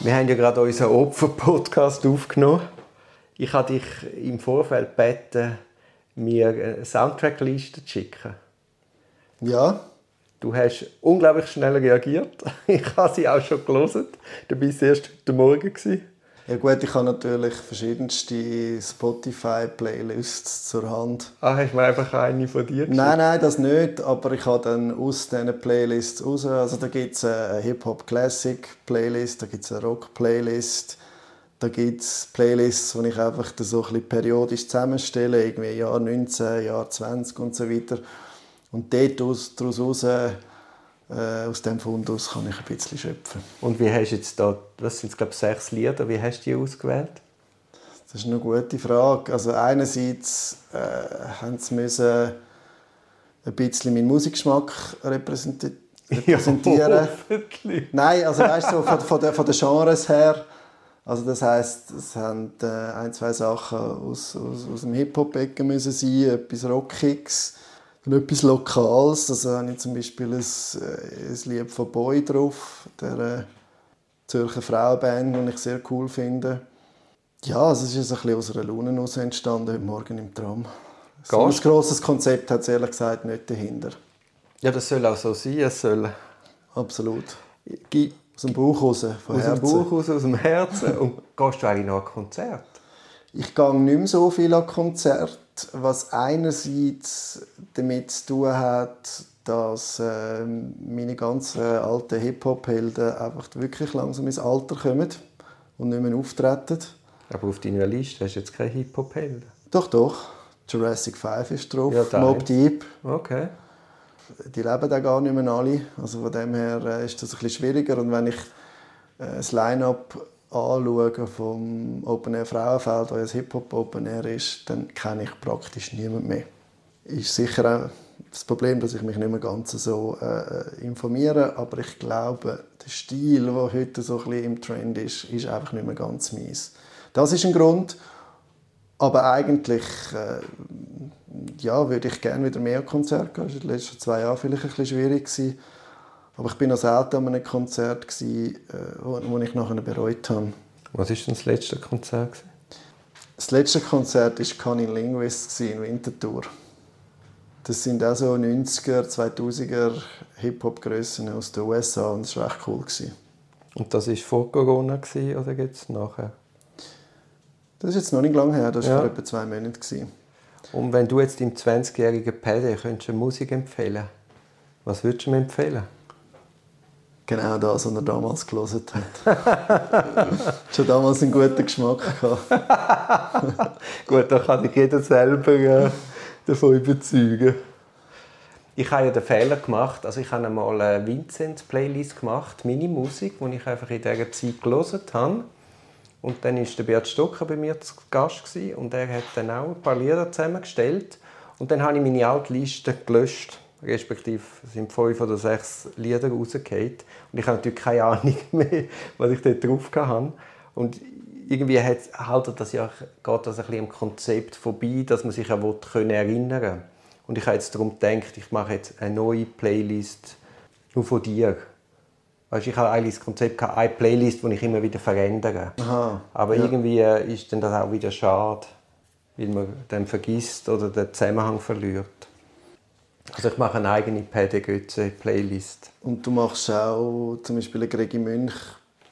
Wir haben ja gerade unseren Opfer-Podcast aufgenommen. Ich habe dich im Vorfeld gebeten, mir eine Soundtrack-Liste zu schicken. Ja. Du hast unglaublich schnell reagiert. Ich habe sie auch schon gelesen. Du warst erst heute Morgen. Ja gut, ich habe natürlich verschiedenste Spotify-Playlists zur Hand. Ah, hast du mir einfach eine von dir geschickt? Nein, nein, das nicht. Aber ich habe dann aus diesen Playlists raus. Also da gibt es eine Hip-Hop-Classic-Playlist, da gibt es eine Rock-Playlist, da gibt es Playlists, die ich einfach so ein bisschen periodisch zusammenstelle, irgendwie Jahr 19, Jahr 20 und so weiter. Und dort daraus raus äh, aus dem Fundus kann ich ein bisschen schöpfen. Und wie hast du jetzt da, was sind es, glaube sechs Lieder, wie hast du die ausgewählt? Das ist eine gute Frage. Also einerseits äh, haben sie müssen ein bisschen meinen Musikgeschmack repräsentieren. Ja, Nein, also weißt du, von, von, der, von den Genres her. Also das heißt, es haben äh, ein, zwei Sachen aus, aus, aus dem Hip-Hop-Ecken müssen sein, etwas Rockiges und etwas Lokales. Also habe ich zum Beispiel ein, äh, ein Lied von Boy drauf, der äh, Zürcher Frauenband, die ich sehr cool finde. Ja, also es ist ein bisschen aus einer Laune heraus entstanden, heute Morgen im Tram. So ein grosses Konzept hat es ehrlich gesagt nicht dahinter. Ja, das soll auch so sein. Es soll Absolut. Aus dem Bauch raus, von Aus Herzen. dem Bauch raus, aus dem Herzen. Und gehst du eigentlich noch an Konzert? Ich gehe nicht mehr so viel an Konzerte was einerseits damit zu tun hat, dass äh, meine ganzen alten Hip-Hop-Helden einfach wirklich langsam ins Alter kommen und nicht mehr auftreten. Aber auf deiner Liste hast du jetzt keine Hip-Hop-Helden? Doch, doch. Jurassic 5 ist drauf, ja, Mob Deep. Okay. Die leben da gar nicht mehr alle. Also von dem her äh, ist das ein bisschen schwieriger. Und wenn ich äh, das Line-Up anschauen vom Open Air Frauenfeld, das Hip-Hop Open Air ist, dann kenne ich praktisch niemanden mehr. Ist sicher auch das Problem, dass ich mich nicht mehr ganz so äh, informiere, aber ich glaube, der Stil, der heute so ein bisschen im Trend ist, ist einfach nicht mehr ganz mies. Das ist ein Grund, aber eigentlich äh, ja, würde ich gerne wieder mehr Konzerte gehen. Das war in den letzten zwei Jahren vielleicht ein bisschen schwierig. Gewesen. Aber ich bin noch selten an einem Konzert, gewesen, äh, wo, wo ich nachher bereut habe. Was war denn das letzte Konzert? Das letzte Konzert war Cunning Linguist in Winterthur. Das sind auch so 90er, 2000er Hip-Hop-Grössen aus den USA und das war echt cool. Gewesen. Und das war vor Corona oder gibt es nachher? Das ist jetzt noch nicht lange her, das war ja. vor etwa zwei Monaten. Gewesen. Und wenn du jetzt im 20-jährigen Paddy könntest du Musik empfehlen, was würdest du mir empfehlen? Genau das, was er damals gelesen hat. Schon damals einen guten Geschmack gehabt. Gut, da kann ich jeder selber äh, davon überzeugen. Ich habe ja den Fehler gemacht, also ich habe einmal eine Vinzenz-Playlist gemacht, meine Musik, die ich einfach in dieser Zeit gelesen habe. Und dann war Bert Stocker bei mir zu Gast und er hat dann auch ein paar Lieder zusammengestellt. Und dann habe ich meine alte Liste gelöscht respektive sind fünf oder sechs Lieder rausgefallen. Und ich habe natürlich keine Ahnung mehr, was ich dort drauf hatte. Und irgendwie hat, haltet das ja, geht das ein bisschen im Konzept vorbei, dass man sich an können erinnern kann. Und ich habe jetzt darum gedacht, ich mache jetzt eine neue Playlist nur von dir. Weißt, ich habe eigentlich das Konzept eine Playlist, die ich immer wieder verändere. Aha, Aber ja. irgendwie ist dann das auch wieder schade, weil man dann vergisst oder den Zusammenhang verliert. Also ich mache eine eigene Pädagötze-Playlist. Und du machst auch zum Beispiel eine Gregi Münch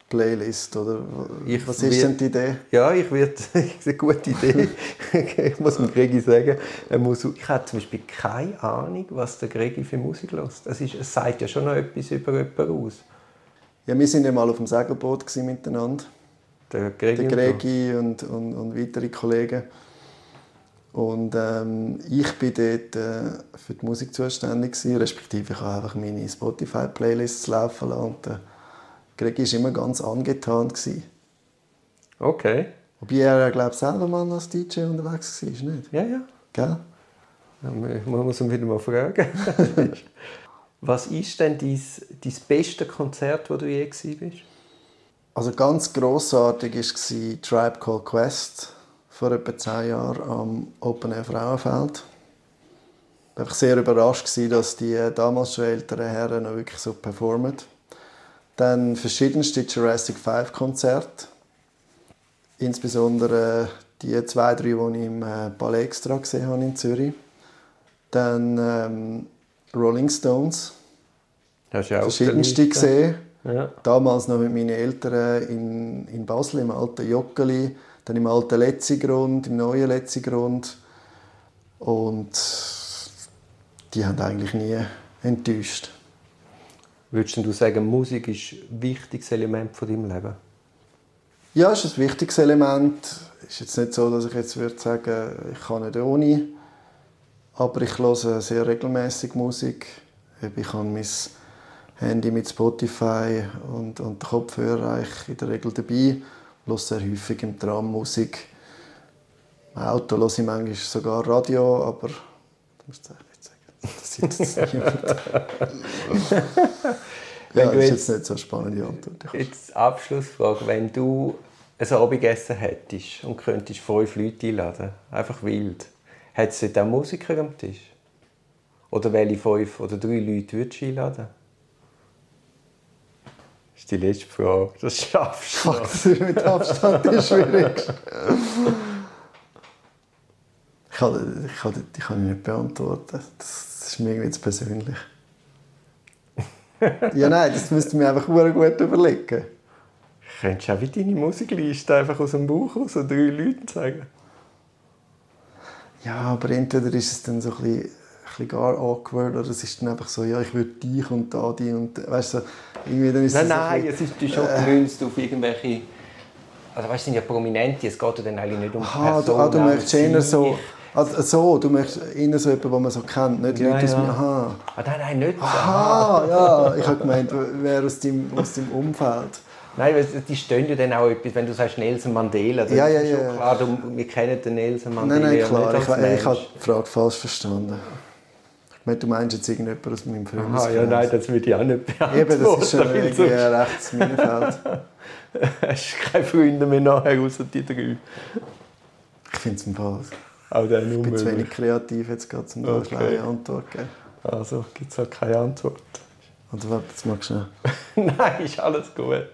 Playlist, oder? Ich Was ist denn die Idee? Ja, ich würde, eine gute Idee. ich muss dem Gregi sagen, ich habe zum Beispiel keine Ahnung, was der Gregi für Musik hört. Das ist, es sagt ja schon noch etwas über jemanden aus. Ja, wir waren ja mal auf dem Segelboot miteinander. Der Gregi, der Gregi und, und, und weitere Kollegen. Und ähm, ich bin dort äh, für die Musik zuständig gewesen, respektive ich habe einfach meine Spotify-Playlists laufen lassen. Und äh, Greg war immer ganz angetan. Gewesen. Okay. Wobei er, glaube ich, selber mal als DJ unterwegs war, nicht? Ja, ja. Gell? Ja, man muss ihn wieder mal fragen. Was ist denn dein, dein beste Konzert, das du je warst? Also ganz grossartig war Tribe Called Quest vor etwa zehn Jahren am Open Air Frauenfeld. Ich war sehr überrascht, dass die damals schon älteren Herren noch wirklich so performen. Dann verschiedenste Jurassic 5 Konzerte. Insbesondere die zwei, drei, die ich im äh, Palais Extra gesehen habe in Zürich. Dann ähm, Rolling Stones. Hast du auch Verschiedenste gesehen. Ja. Damals noch mit meinen Eltern in, in Basel, im alten Joggeli, dann im alten Letzigrund, im neuen Letzigrund. Und die haben eigentlich nie enttäuscht. Würdest du sagen, Musik ist ein wichtiges Element von deinem Leben? Ja, es ist ein wichtiges Element. Es ist jetzt nicht so, dass ich jetzt würde sagen, ich kann nicht ohne. Aber ich höre sehr regelmäßig Musik. Ich habe mein Handy mit Spotify und, und Kopfhörer eigentlich in der Regel dabei. Höre sehr häufig im Tram Musik. Im Auto höre ich manchmal sogar Radio, aber das musst du eigentlich nicht sagen. Das sieht jetzt niemand. ja, das ist jetzt nicht so eine spannende Antwort. Jetzt Abschlussfrage. Wenn du ein Abendessen hättest und könntest fünf Leute einladen, einfach wild, hättest du dann Musiker am Tisch? Oder welche fünf oder drei Leute würdest du einladen? Ist die letzte Frage. Das schaffst du. Das mit Abstand die schwierigste. Ich kann, ich, kann, ich kann nicht beantworten. Das ist mir irgendwie zu persönlich. Ja, nein, das müsste mir einfach gut überlegen. Könntest du auch wie deine Musikliste einfach aus dem Bauch raus drei Leute sagen? Ja, aber entweder ist es dann so ein bisschen, bisschen gar awkward oder es ist dann einfach so, ja, ich würde dich und da die und weißt du, so, irgendwie dann ist Nein, so nein, bisschen- es ist schon gemünzt auf irgendwelche. Also, weißt du, sind ja Prominente, es geht ja dann eigentlich nicht um Aha, du, Personen. ah, du möchtest eher so, also so, du möchtest eher so jemanden, den man so kennt, nicht Ja, Leute aus ja. dem, aha. Ah, nein, nein, nicht. Aha, ja, ich habe gemeint, wer aus deinem, aus deinem Umfeld. Nein, weil die stehen ja dann auch etwas, wenn du sagst Nelson Mandela, dann Ja, ja, ist ja. klar, du, wir kennen den Nelson Mandela Nein, nein, klar, ich, ich, habe die Frage falsch verstanden. Du meinst jetzt irgendjemand aus meinem Aha, Freundeskreis. ja, nein, das würde ich auch nicht beantworten. Eben, das ist schon ein rechtes Minenfeld. hast du keine Freunde mehr nachher, außer die drei. Ich finde es im Fall, Auch dann ich bin zu wenig kreativ, jetzt gerade um da eine Okay. kleine Antwort zu geben. Also gibt es halt keine Antwort. Oder warte, jetzt magst du nein, ist alles gut.